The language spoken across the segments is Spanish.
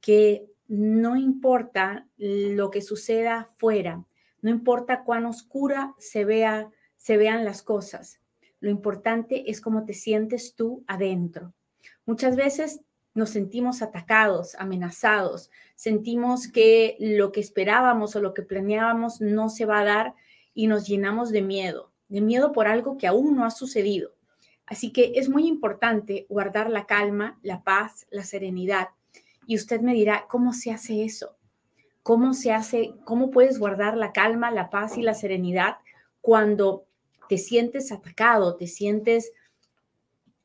que no importa lo que suceda fuera, no importa cuán oscura se, vea, se vean las cosas, lo importante es cómo te sientes tú adentro. Muchas veces nos sentimos atacados, amenazados, sentimos que lo que esperábamos o lo que planeábamos no se va a dar y nos llenamos de miedo, de miedo por algo que aún no ha sucedido. Así que es muy importante guardar la calma, la paz, la serenidad y usted me dirá, ¿cómo se hace eso? ¿Cómo se hace, cómo puedes guardar la calma, la paz y la serenidad cuando te sientes atacado, te sientes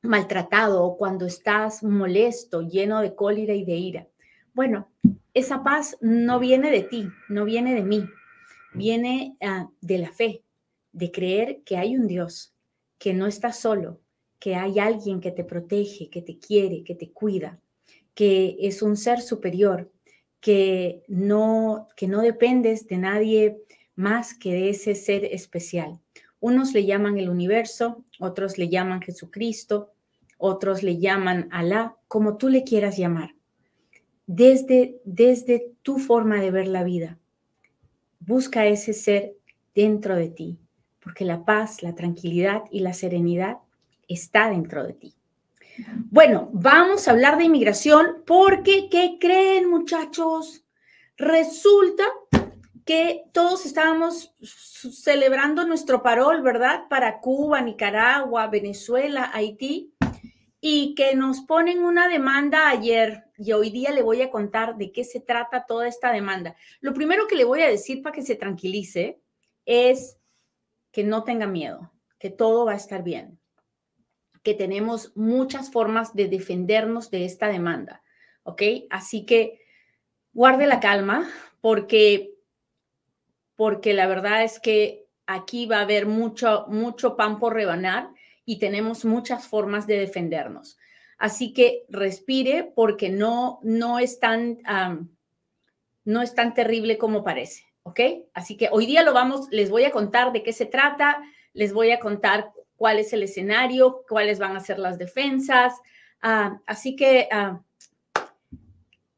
maltratado o cuando estás molesto, lleno de cólera y de ira? Bueno, esa paz no viene de ti, no viene de mí, viene ah, de la fe, de creer que hay un Dios, que no estás solo, que hay alguien que te protege, que te quiere, que te cuida que es un ser superior, que no, que no dependes de nadie más que de ese ser especial. Unos le llaman el universo, otros le llaman Jesucristo, otros le llaman Alá, como tú le quieras llamar. Desde, desde tu forma de ver la vida, busca ese ser dentro de ti, porque la paz, la tranquilidad y la serenidad está dentro de ti. Bueno, vamos a hablar de inmigración porque, ¿qué creen muchachos? Resulta que todos estábamos celebrando nuestro parol, ¿verdad? Para Cuba, Nicaragua, Venezuela, Haití, y que nos ponen una demanda ayer y hoy día le voy a contar de qué se trata toda esta demanda. Lo primero que le voy a decir para que se tranquilice es que no tenga miedo, que todo va a estar bien que tenemos muchas formas de defendernos de esta demanda, ¿ok? Así que guarde la calma porque, porque la verdad es que aquí va a haber mucho, mucho pan por rebanar y tenemos muchas formas de defendernos. Así que respire porque no, no, es tan, no es tan terrible como parece, ¿ok? Así que hoy día lo vamos, les voy a contar de qué se trata, les voy a contar cuál es el escenario, cuáles van a ser las defensas. Ah, así que ah,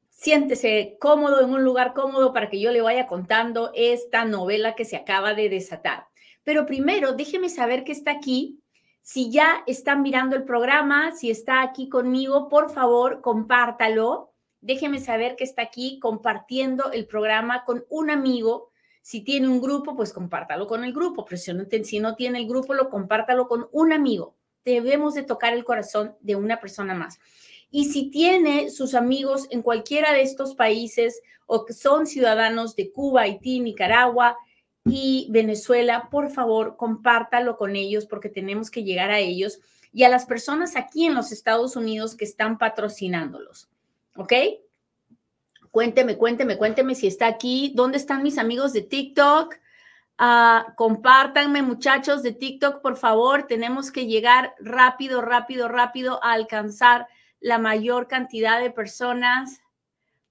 siéntese cómodo en un lugar cómodo para que yo le vaya contando esta novela que se acaba de desatar. Pero primero, déjeme saber que está aquí. Si ya están mirando el programa, si está aquí conmigo, por favor, compártalo. Déjeme saber que está aquí compartiendo el programa con un amigo si tiene un grupo, pues compártalo con el grupo, pero si no, tiene el grupo, lo compártalo con un amigo. Debemos de tocar el corazón de una persona más. Y si tiene sus amigos en cualquiera de estos países o que son ciudadanos de Cuba, Haití, Nicaragua y Venezuela, por favor, compártalo con ellos porque tenemos que llegar a ellos y a las personas aquí en los Estados Unidos que están patrocinándolos. ¿Ok? Cuénteme, cuénteme, cuénteme si está aquí. ¿Dónde están mis amigos de TikTok? Uh, compártanme, muchachos de TikTok, por favor. Tenemos que llegar rápido, rápido, rápido a alcanzar la mayor cantidad de personas.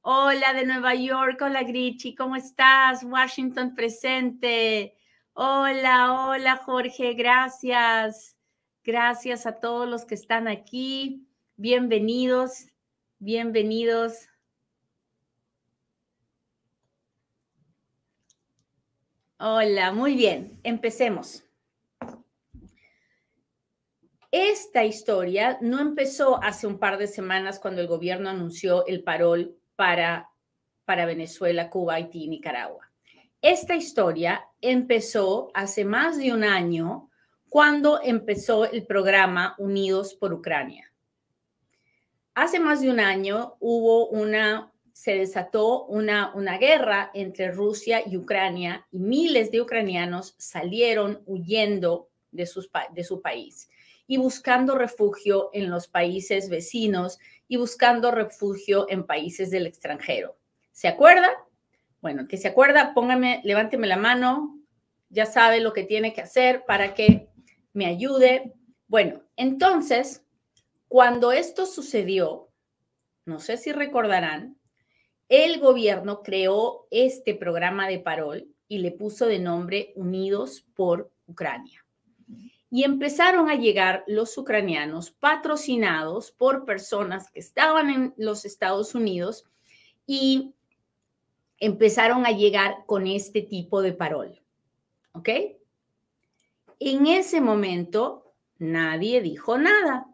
Hola de Nueva York, hola Grichi, ¿cómo estás? Washington presente. Hola, hola Jorge, gracias. Gracias a todos los que están aquí. Bienvenidos, bienvenidos. Hola, muy bien, empecemos. Esta historia no empezó hace un par de semanas cuando el gobierno anunció el parol para, para Venezuela, Cuba, Haití y Nicaragua. Esta historia empezó hace más de un año cuando empezó el programa Unidos por Ucrania. Hace más de un año hubo una se desató una, una guerra entre Rusia y Ucrania y miles de ucranianos salieron huyendo de, sus, de su país. y buscando refugio en los países vecinos y buscando refugio en países del extranjero. ¿Se acuerda? Bueno, que se acuerda, póngame, levánteme la mano, ya sabe lo que tiene que hacer para que me ayude. Bueno, entonces, cuando esto sucedió, no sé si recordarán, el gobierno creó este programa de parol y le puso de nombre Unidos por Ucrania. Y empezaron a llegar los ucranianos patrocinados por personas que estaban en los Estados Unidos y empezaron a llegar con este tipo de parol. ¿Ok? En ese momento nadie dijo nada,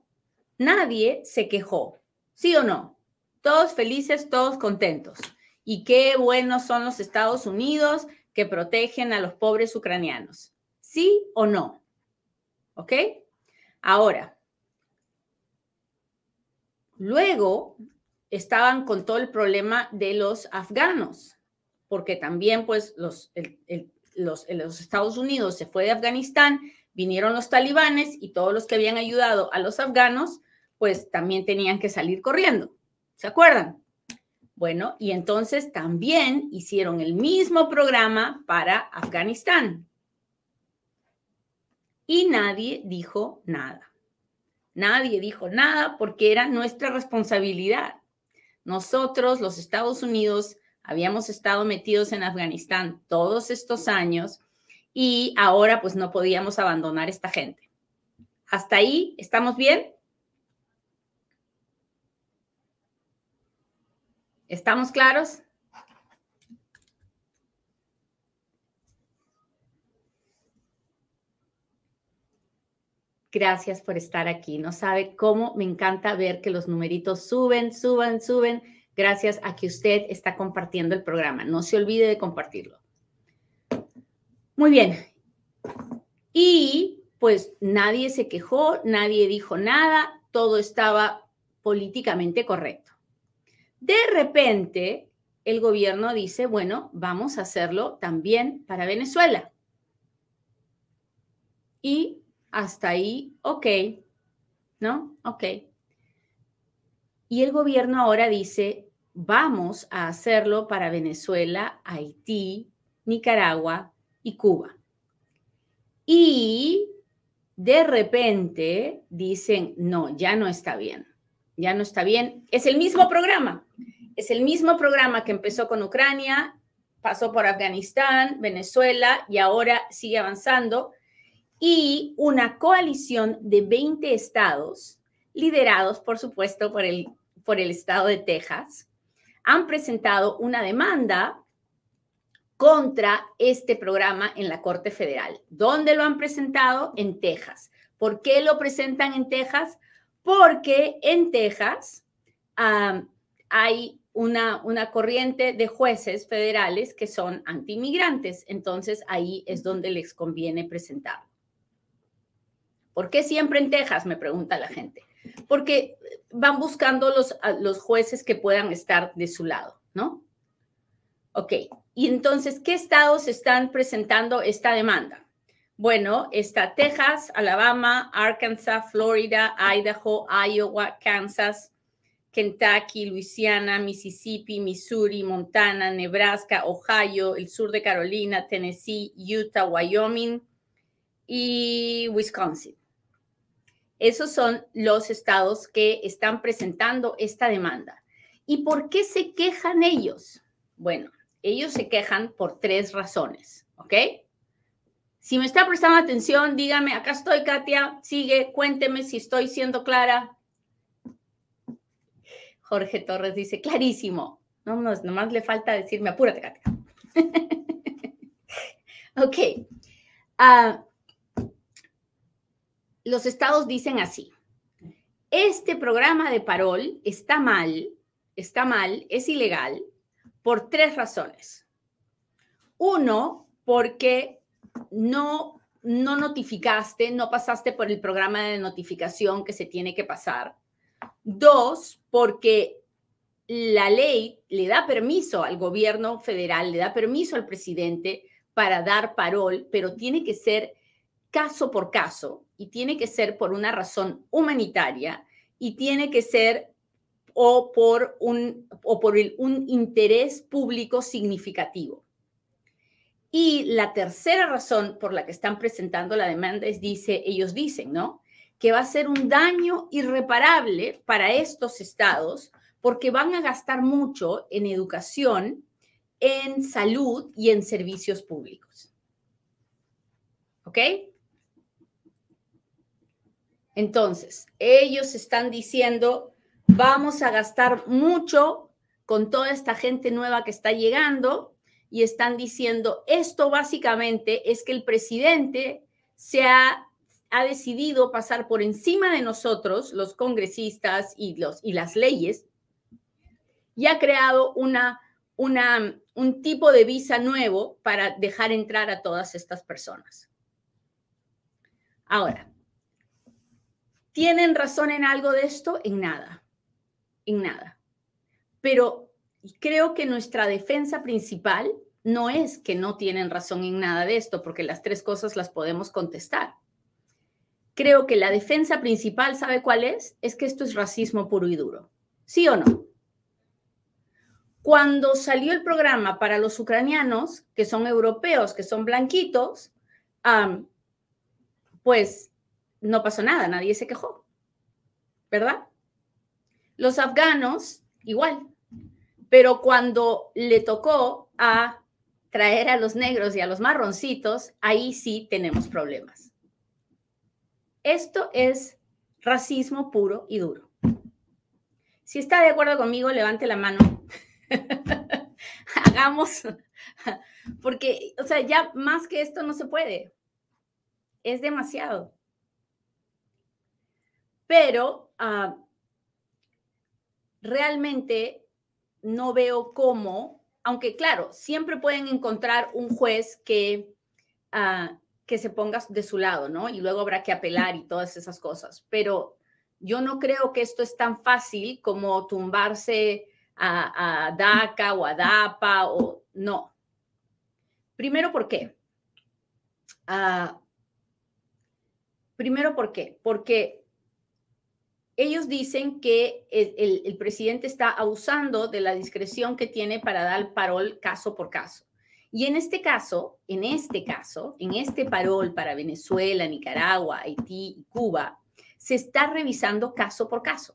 nadie se quejó, ¿sí o no? Todos felices, todos contentos. Y qué buenos son los Estados Unidos que protegen a los pobres ucranianos. ¿Sí o no? ¿Ok? Ahora, luego estaban con todo el problema de los afganos, porque también pues los, los, Estados Unidos se fue de Afganistán, vinieron los talibanes y todos los que habían ayudado a los afganos pues también tenían que salir corriendo. ¿Se acuerdan? Bueno, y entonces también hicieron el mismo programa para Afganistán. Y nadie dijo nada. Nadie dijo nada porque era nuestra responsabilidad. Nosotros, los Estados Unidos, habíamos estado metidos en Afganistán todos estos años y ahora pues no podíamos abandonar esta gente. ¿Hasta ahí estamos bien? ¿Estamos claros? Gracias por estar aquí. No sabe cómo me encanta ver que los numeritos suben, suban, suben, gracias a que usted está compartiendo el programa. No se olvide de compartirlo. Muy bien. Y pues nadie se quejó, nadie dijo nada, todo estaba políticamente correcto. De repente, el gobierno dice, bueno, vamos a hacerlo también para Venezuela. Y hasta ahí, ok, ¿no? Ok. Y el gobierno ahora dice, vamos a hacerlo para Venezuela, Haití, Nicaragua y Cuba. Y de repente dicen, no, ya no está bien ya no está bien. Es el mismo programa, es el mismo programa que empezó con Ucrania, pasó por Afganistán, Venezuela y ahora sigue avanzando. Y una coalición de 20 estados, liderados por supuesto por el, por el estado de Texas, han presentado una demanda contra este programa en la Corte Federal. ¿Dónde lo han presentado? En Texas. ¿Por qué lo presentan en Texas? porque en Texas hay una, una corriente de jueces federales que son antimigrantes, entonces ahí es donde les conviene presentarlo. ¿Por qué siempre en Texas? Me pregunta la gente. Porque van buscando los, los jueces que puedan estar de su lado, ¿no? Ok, y entonces, ¿qué estados están presentando esta demanda? Bueno, está Texas, Alabama, Arkansas, Florida, Idaho, Iowa, Kansas, Kentucky, Louisiana, Mississippi, Missouri, Montana, Nebraska, Ohio, el sur de Carolina, Tennessee, Utah, Wyoming y Wisconsin. Esos son los estados que están presentando esta demanda. ¿Y por qué se quejan ellos? Bueno, ellos se quejan por tres razones, ¿ok? Si me está prestando atención, dígame, acá estoy, Katia, sigue, cuénteme si estoy siendo clara. Jorge Torres dice, clarísimo. No, no, nomás le falta decirme, apúrate, Katia. ok. Ah, los estados dicen así. Este programa de parol está mal, está mal, es ilegal por tres razones. Uno, porque no, no notificaste, no pasaste por el programa de notificación que se tiene que pasar. Dos, porque la ley le da permiso al gobierno federal, le da permiso al presidente para dar parol, pero tiene que ser caso por caso y tiene que ser por una razón humanitaria y tiene que ser o por un, o por un interés público significativo. Y la tercera razón por la que están presentando la demanda es, dice, ellos dicen, ¿no? Que va a ser un daño irreparable para estos estados porque van a gastar mucho en educación, en salud y en servicios públicos. ¿Ok? Entonces, ellos están diciendo, vamos a gastar mucho con toda esta gente nueva que está llegando y están diciendo, esto básicamente es que el presidente se ha, ha decidido pasar por encima de nosotros, los congresistas y, los, y las leyes, y ha creado una, una, un tipo de visa nuevo para dejar entrar a todas estas personas. Ahora, ¿tienen razón en algo de esto? En nada, en nada. Pero creo que nuestra defensa principal no es que no tienen razón en nada de esto, porque las tres cosas las podemos contestar. Creo que la defensa principal, ¿sabe cuál es? Es que esto es racismo puro y duro. ¿Sí o no? Cuando salió el programa para los ucranianos, que son europeos, que son blanquitos, pues no pasó nada, nadie se quejó, ¿verdad? Los afganos, igual. Pero cuando le tocó a traer a los negros y a los marroncitos, ahí sí tenemos problemas. Esto es racismo puro y duro. Si está de acuerdo conmigo, levante la mano. Hagamos, porque, o sea, ya más que esto no se puede. Es demasiado. Pero ah, realmente no veo cómo, aunque claro, siempre pueden encontrar un juez que, ah, que se ponga de su lado, ¿no? Y luego habrá que apelar y todas esas cosas. Pero yo no creo que esto es tan fácil como tumbarse a, DACA o a DAPA o no. Primero, ¿por qué? Ah, primero, ¿por qué? Porque ellos dicen que el, presidente está abusando de la discreción que tiene para dar parol caso por caso. Y en este caso, en este caso, en este parol para Venezuela, Nicaragua, Haití y Cuba, se está revisando caso por caso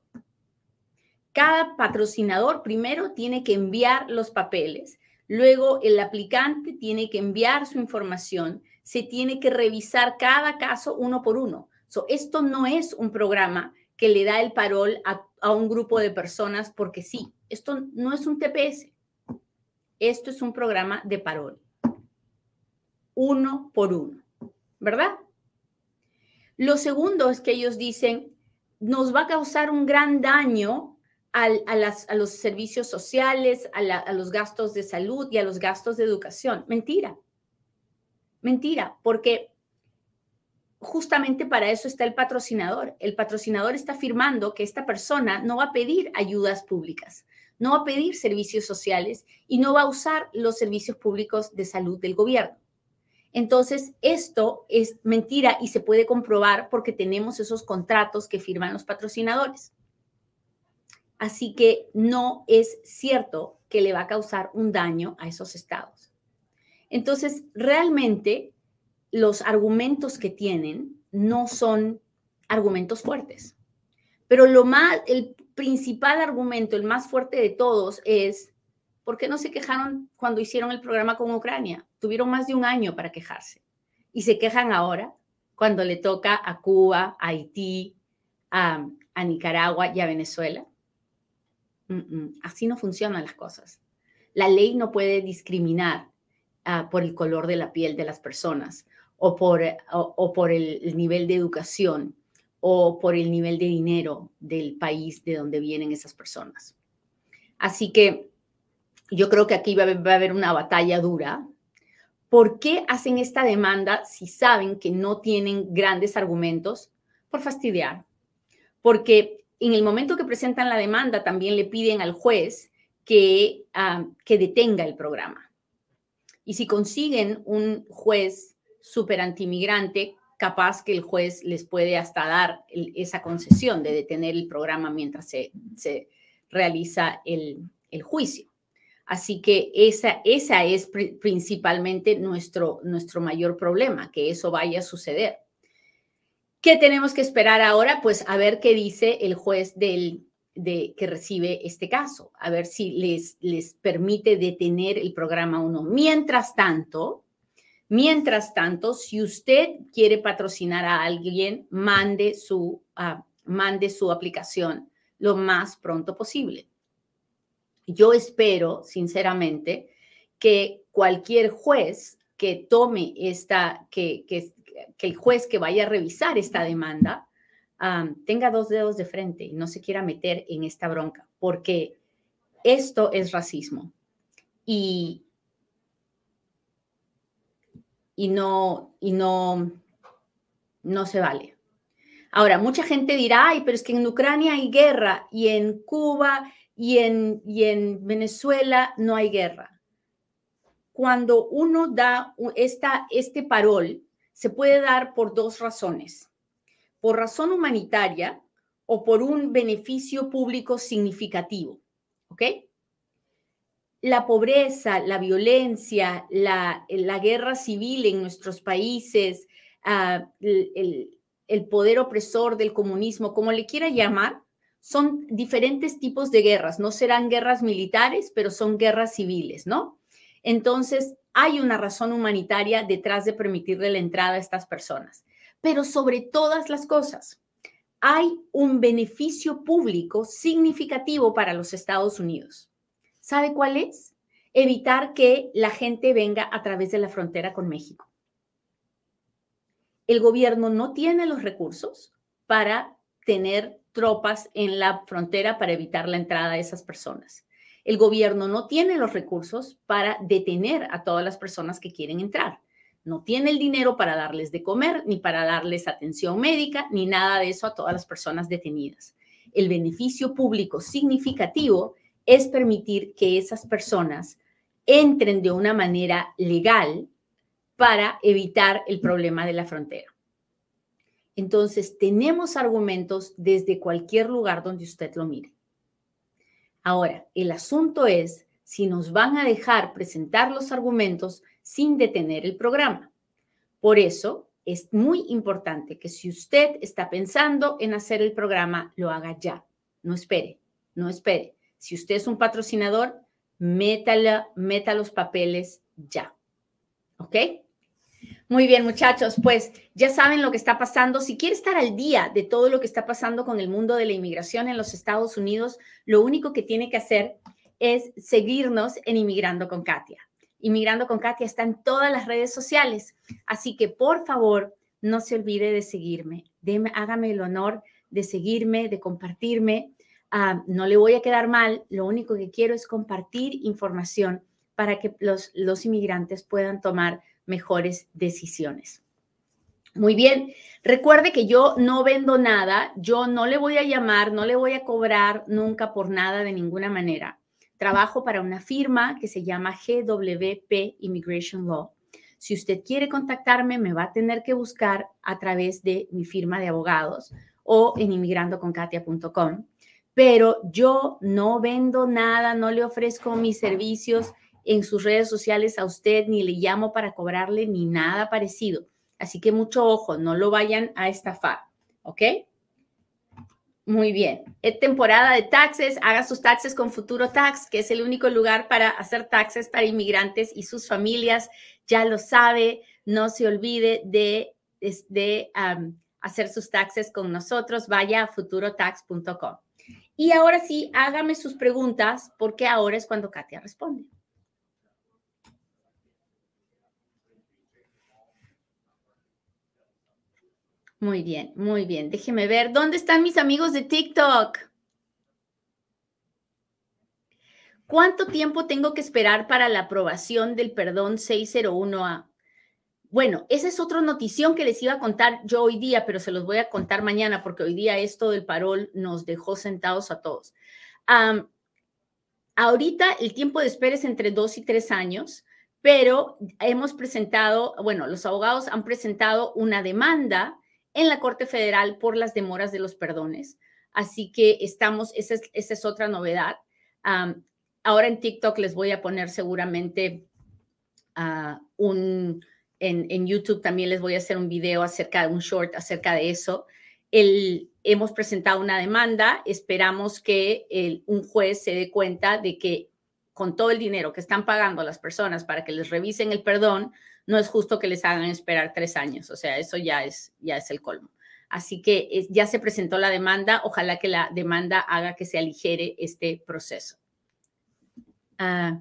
cada patrocinador primero tiene que enviar los papeles, luego el aplicante tiene que enviar su información, se tiene que revisar cada caso uno por uno. esto no es un programa que le da el parol a, un grupo de personas porque sí, esto no es un TPS, esto es un programa de parol, uno por uno, ¿verdad? Lo segundo es que ellos dicen, nos va a causar un gran daño a, los servicios sociales, a, los gastos de salud y a los gastos de educación. Mentira. Mentira, porque justamente para eso está el patrocinador. El patrocinador está afirmando que esta persona no va a pedir ayudas públicas, no va a pedir servicios sociales y no va a usar los servicios públicos de salud del gobierno. Entonces, esto es mentira y se puede comprobar porque tenemos esos contratos que firman los patrocinadores. Así que no es cierto que le va a causar un daño a esos estados. Entonces, realmente los argumentos que tienen no son argumentos fuertes. Pero lo más, el principal argumento, el más fuerte de todos es, ¿por qué no se quejaron cuando hicieron el programa con Ucrania? Tuvieron más de un año para quejarse. Y se quejan ahora cuando le toca a Cuba, a Haití, a, Nicaragua y a Venezuela. Así no funcionan las cosas. La ley no puede discriminar ah, por el color de la piel de las personas o, por el, nivel de educación o por el nivel de dinero del país de donde vienen esas personas. Así que yo creo que aquí va a haber una batalla dura. ¿Por qué hacen esta demanda si saben que no tienen grandes argumentos? Por fastidiar. Porque en el momento que presentan la demanda, también le piden al juez que, ah, que detenga el programa. Y si consiguen un juez súper antimigrante, capaz que el juez les puede hasta dar esa concesión de detener el programa mientras se, se realiza el, el, juicio. Así que esa, esa es principalmente nuestro, nuestro mayor problema, que eso vaya a suceder. ¿Qué tenemos que esperar ahora? Pues a ver qué dice el juez del, de, que recibe este caso, a ver si les, les permite detener el programa o. Mientras tanto, Mientras tanto, si usted quiere patrocinar a alguien, mande su, ah, mande su aplicación lo más pronto posible. Yo espero, sinceramente, que cualquier juez que tome esta, que, que, el juez que vaya a revisar esta demanda ah, tenga dos dedos de frente y no se quiera meter en esta bronca, porque esto es racismo. Y, y no, y no, no se vale. Ahora, mucha gente dirá, ay, pero es que en Ucrania hay guerra y en Cuba y en, y en Venezuela no hay guerra. Cuando uno da esta, este parol, se puede dar por dos razones. Por razón humanitaria o por un beneficio público significativo. ¿Ok? La pobreza, la violencia, la, guerra civil en nuestros países, ah, el, poder opresor del comunismo, como le quiera llamar, son diferentes tipos de guerras. No serán guerras militares, pero son guerras civiles, ¿no? Entonces, hay una razón humanitaria detrás de permitirle la entrada a estas personas. Pero sobre todas las cosas, hay un beneficio público significativo para los Estados Unidos. ¿Sabe cuál es? Evitar que la gente venga a través de la frontera con México. El gobierno no tiene los recursos para tener tropas en la frontera para evitar la entrada de esas personas. El gobierno no tiene los recursos para detener a todas las personas que quieren entrar. No tiene el dinero para darles de comer, ni para darles atención médica, ni nada de eso a todas las personas detenidas. El beneficio público significativo es permitir que esas personas entren de una manera legal para evitar el problema de la frontera. Entonces, tenemos argumentos desde cualquier lugar donde usted lo mire. Ahora, el asunto es si nos van a dejar presentar los argumentos sin detener el programa. Por eso, es muy importante que si usted está pensando en hacer el programa, lo haga ya. No espere, no espere. Si usted es un patrocinador, meta los papeles ya. ¿Ok? Muy bien, muchachos, pues ya saben lo que está pasando. Si quiere estar al día de todo lo que está pasando con el mundo de la inmigración en los Estados Unidos, lo único que tiene que hacer es seguirnos en Inmigrando con Katia. Inmigrando con Katia está en todas las redes sociales, así que por favor, no se olvide de seguirme. hágame el honor de seguirme, de compartirme. Ah, no le voy a quedar mal, lo único que quiero es compartir información para que los, los inmigrantes puedan tomar mejores decisiones. Muy bien, recuerde que yo no vendo nada, yo no le voy a llamar, no le voy a cobrar nunca por nada de ninguna manera. Trabajo para una firma que se llama GWP Immigration Law. Si usted quiere contactarme, me va a tener que buscar a través de mi firma de abogados o en inmigrandoconkatia.com pero yo no vendo nada, no le ofrezco mis servicios en sus redes sociales a usted, ni le llamo para cobrarle, ni nada parecido. Así que mucho ojo, no lo vayan a estafar, ¿ok? Muy bien. Es temporada de taxes. Haga sus taxes con Futuro Tax, que es el único lugar para hacer taxes para inmigrantes y sus familias. Ya lo sabe. No se olvide de, de, hacer sus taxes con nosotros. Vaya a futurotax.com. Y ahora sí, hágame sus preguntas porque ahora es cuando Katia responde. Muy bien, muy bien. Déjeme ver. ¿Dónde están mis amigos de TikTok? ¿Cuánto tiempo tengo que esperar para la aprobación del perdón 601A? Bueno, esa es otra notición que les iba a contar yo hoy día, pero se los voy a contar mañana porque hoy día esto del parol nos dejó sentados a todos. ahorita el tiempo de espera es entre dos y tres años, pero hemos presentado, bueno, los abogados han presentado una demanda en la Corte Federal por las demoras de los perdones. Así que estamos, esa es, otra novedad. ahora en TikTok les voy a poner seguramente uh, un, en, YouTube también les voy a hacer un video acerca de un short acerca de eso. El, hemos presentado una demanda, esperamos que el, un juez se dé cuenta de que con todo el dinero que están pagando las personas para que les revisen el perdón, no es justo que les hagan esperar tres años. O sea, eso ya es, ya es el colmo. Así que ya se presentó la demanda. Ojalá que la demanda haga que se aligere este proceso. Ah,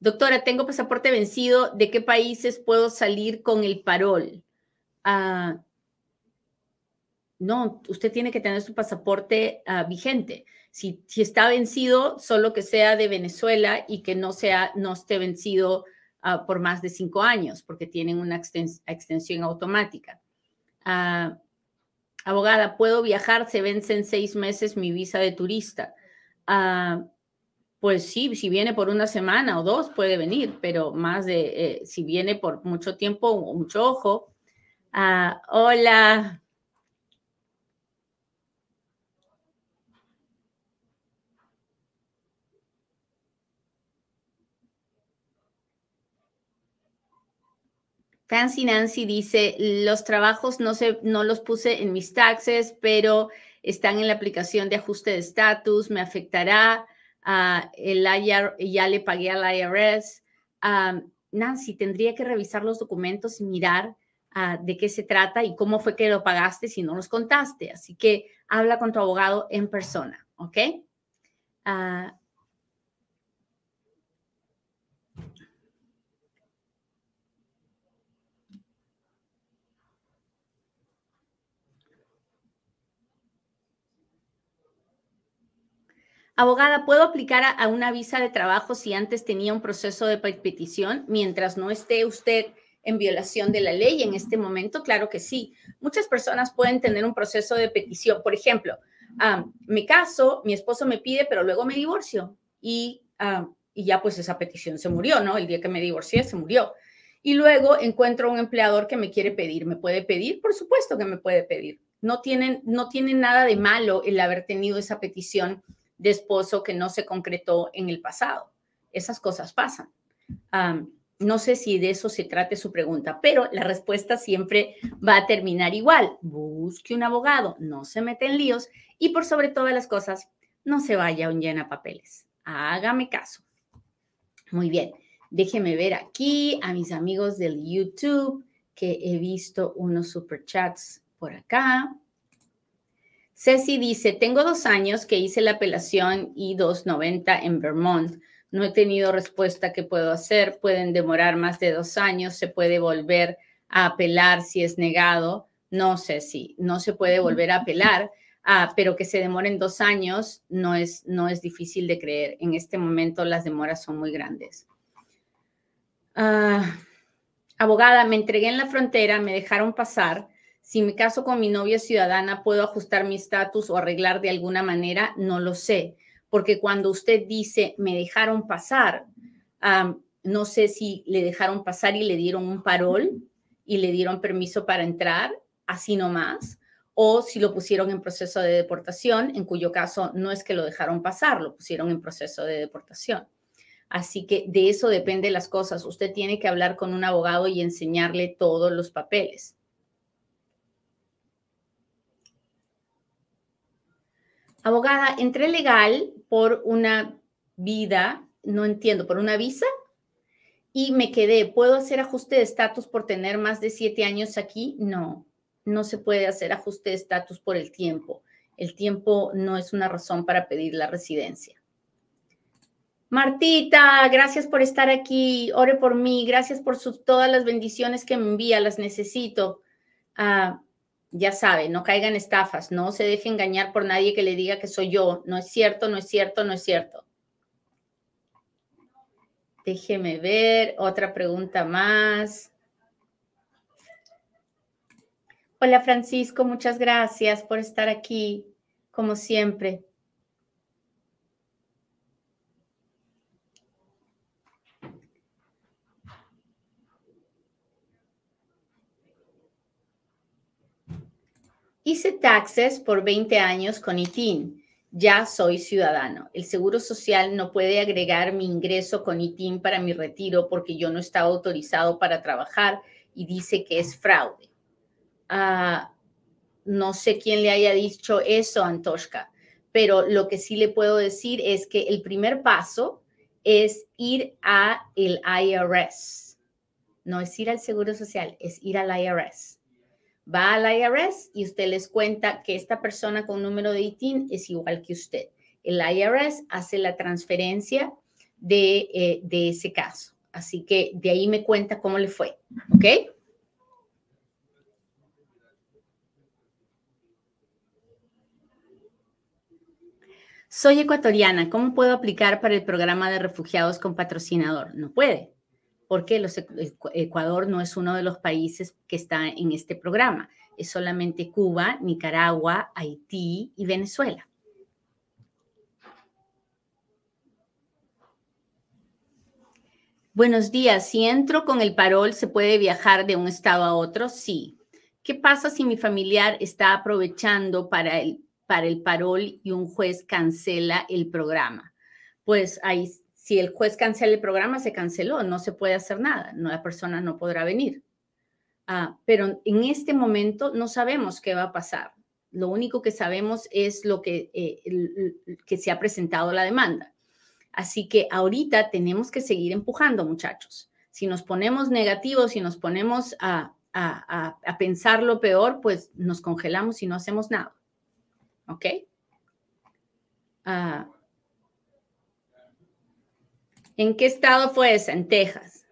doctora, tengo pasaporte vencido. ¿De qué países puedo salir con el parol? Ah, no, usted tiene que tener su pasaporte ah, vigente. Si, está vencido, solo que sea de Venezuela y que no, sea, no esté vencido ah, por más de cinco años, porque tienen una extensión automática. Abogada, ¿puedo viajar? Se vence en seis meses mi visa de turista. Pues sí, si viene por una semana o dos puede venir, pero más de, eh, si viene por mucho tiempo, mucho ojo. hola, Fancy Nancy dice, los trabajos no, se, no los puse en mis taxes, pero están en la aplicación de ajuste de estatus, me afectará, uh, el IR, ya le pagué al IRS. Nancy, tendría que revisar los documentos y mirar ah, de qué se trata y cómo fue que lo pagaste si no los contaste. Así que habla con tu abogado en persona, ¿ok? Uh, Abogada, ¿puedo aplicar a, una visa de trabajo si antes tenía un proceso de petición mientras no esté usted en violación de la ley en este momento? Claro que sí. Muchas personas pueden tener un proceso de petición. Por ejemplo, me caso, mi esposo me pide, pero luego me divorcio y, y ya pues esa petición se murió, ¿no? El día que me divorcié se murió. Y luego encuentro un empleador que me quiere pedir. ¿Me puede pedir? Por supuesto que me puede pedir. No tienen, no tienen nada de malo el haber tenido esa petición de esposo que no se concretó en el pasado. Esas cosas pasan. no sé si de eso se trate su pregunta, pero la respuesta siempre va a terminar igual. Busque un abogado, no se mete en líos y por sobre todas las cosas, no se vaya a un llena papeles. Hágame caso. Muy bien, déjeme ver aquí a mis amigos del YouTube que he visto unos superchats por acá. Ceci dice, tengo dos años que hice la apelación I-290 en Vermont. No he tenido respuesta. ¿Qué puedo hacer? Pueden demorar más de dos años. Se puede volver a apelar si es negado. No sé si no se puede volver a apelar, ah, pero que se demoren dos años no es, no es difícil de creer. En este momento las demoras son muy grandes. Ah, abogada, me entregué en la frontera, me dejaron pasar si me caso con mi novia ciudadana, ¿puedo ajustar mi estatus o arreglar de alguna manera? No lo sé, porque cuando usted dice, me dejaron pasar, no sé si le dejaron pasar y le dieron un parol y le dieron permiso para entrar, así nomás, o si lo pusieron en proceso de deportación, en cuyo caso no es que lo dejaron pasar, lo pusieron en proceso de deportación. Así que de eso depende las cosas. Usted tiene que hablar con un abogado y enseñarle todos los papeles. Abogada, entré legal por una vida, no entiendo, por una visa y me quedé. ¿Puedo hacer ajuste de estatus por tener más de siete años aquí? No, no se puede hacer ajuste de estatus por el tiempo. El tiempo no es una razón para pedir la residencia. Martita, gracias por estar aquí. Ore por mí. Gracias por todas las bendiciones que me envía. Las necesito. Ah, ya sabe, no caigan estafas, no se deje engañar por nadie que le diga que soy yo. No es cierto, no es cierto, no es cierto. Déjeme ver, otra pregunta más. Hola Francisco, muchas gracias por estar aquí, como siempre. Hice taxes por 20 años con ITIN. Ya soy ciudadano. El Seguro Social no puede agregar mi ingreso con ITIN para mi retiro porque yo no estaba autorizado para trabajar y dice que es fraude. Ah, no sé quién le haya dicho eso, Antoshka, pero lo que sí le puedo decir es que el primer paso es ir a el IRS. No es ir al Seguro Social, es ir al IRS. Va al IRS y usted les cuenta que esta persona con número de ITIN es igual que usted. El IRS hace la transferencia de, eh, de ese caso. Así que de ahí me cuenta cómo le fue. ¿Ok? Soy ecuatoriana, ¿cómo puedo aplicar para el programa de refugiados con patrocinador? No puede, porque Ecuador no es uno de los países que está en este programa. Es solamente Cuba, Nicaragua, Haití y Venezuela. Buenos días. Si entro con el parol, ¿se puede viajar de un estado a otro? Sí. ¿Qué pasa si mi familiar está aprovechando para el para el parol y un juez cancela el programa. Pues ahí, si el juez cancela el programa, se canceló, no se puede hacer nada, no, la persona no podrá venir. Ah, pero en este momento no sabemos qué va a pasar. Lo único que sabemos es lo que, eh, que se ha presentado la demanda. Así que ahorita tenemos que seguir empujando, muchachos. Si nos ponemos negativos, si nos ponemos a, a, a pensar lo peor, pues nos congelamos y no hacemos nada. ¿Ok? Ah. ¿En qué estado fue esa? En Texas.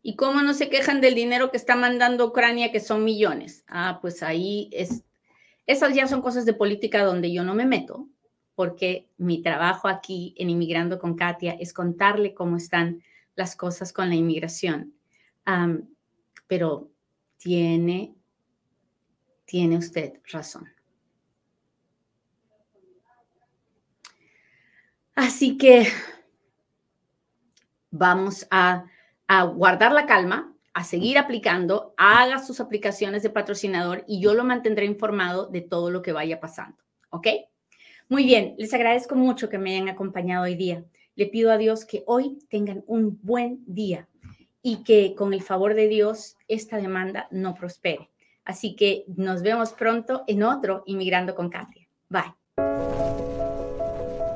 ¿Y cómo no se quejan del dinero que está mandando Ucrania, que son millones? Ah, pues ahí es. Esas ya son cosas de política donde yo no me meto, porque mi trabajo aquí en Inmigrando con Katia es contarle cómo están las cosas con la inmigración. pero tiene tiene usted razón. Así que vamos a, guardar la calma, a seguir aplicando, haga sus aplicaciones de patrocinador y yo lo mantendré informado de todo lo que vaya pasando. ¿Ok? Muy bien, les agradezco mucho que me hayan acompañado hoy día. Le pido a Dios que hoy tengan un buen día y que con el favor de Dios esta demanda no prospere. Así que nos vemos pronto en otro Inmigrando con Katia. Bye.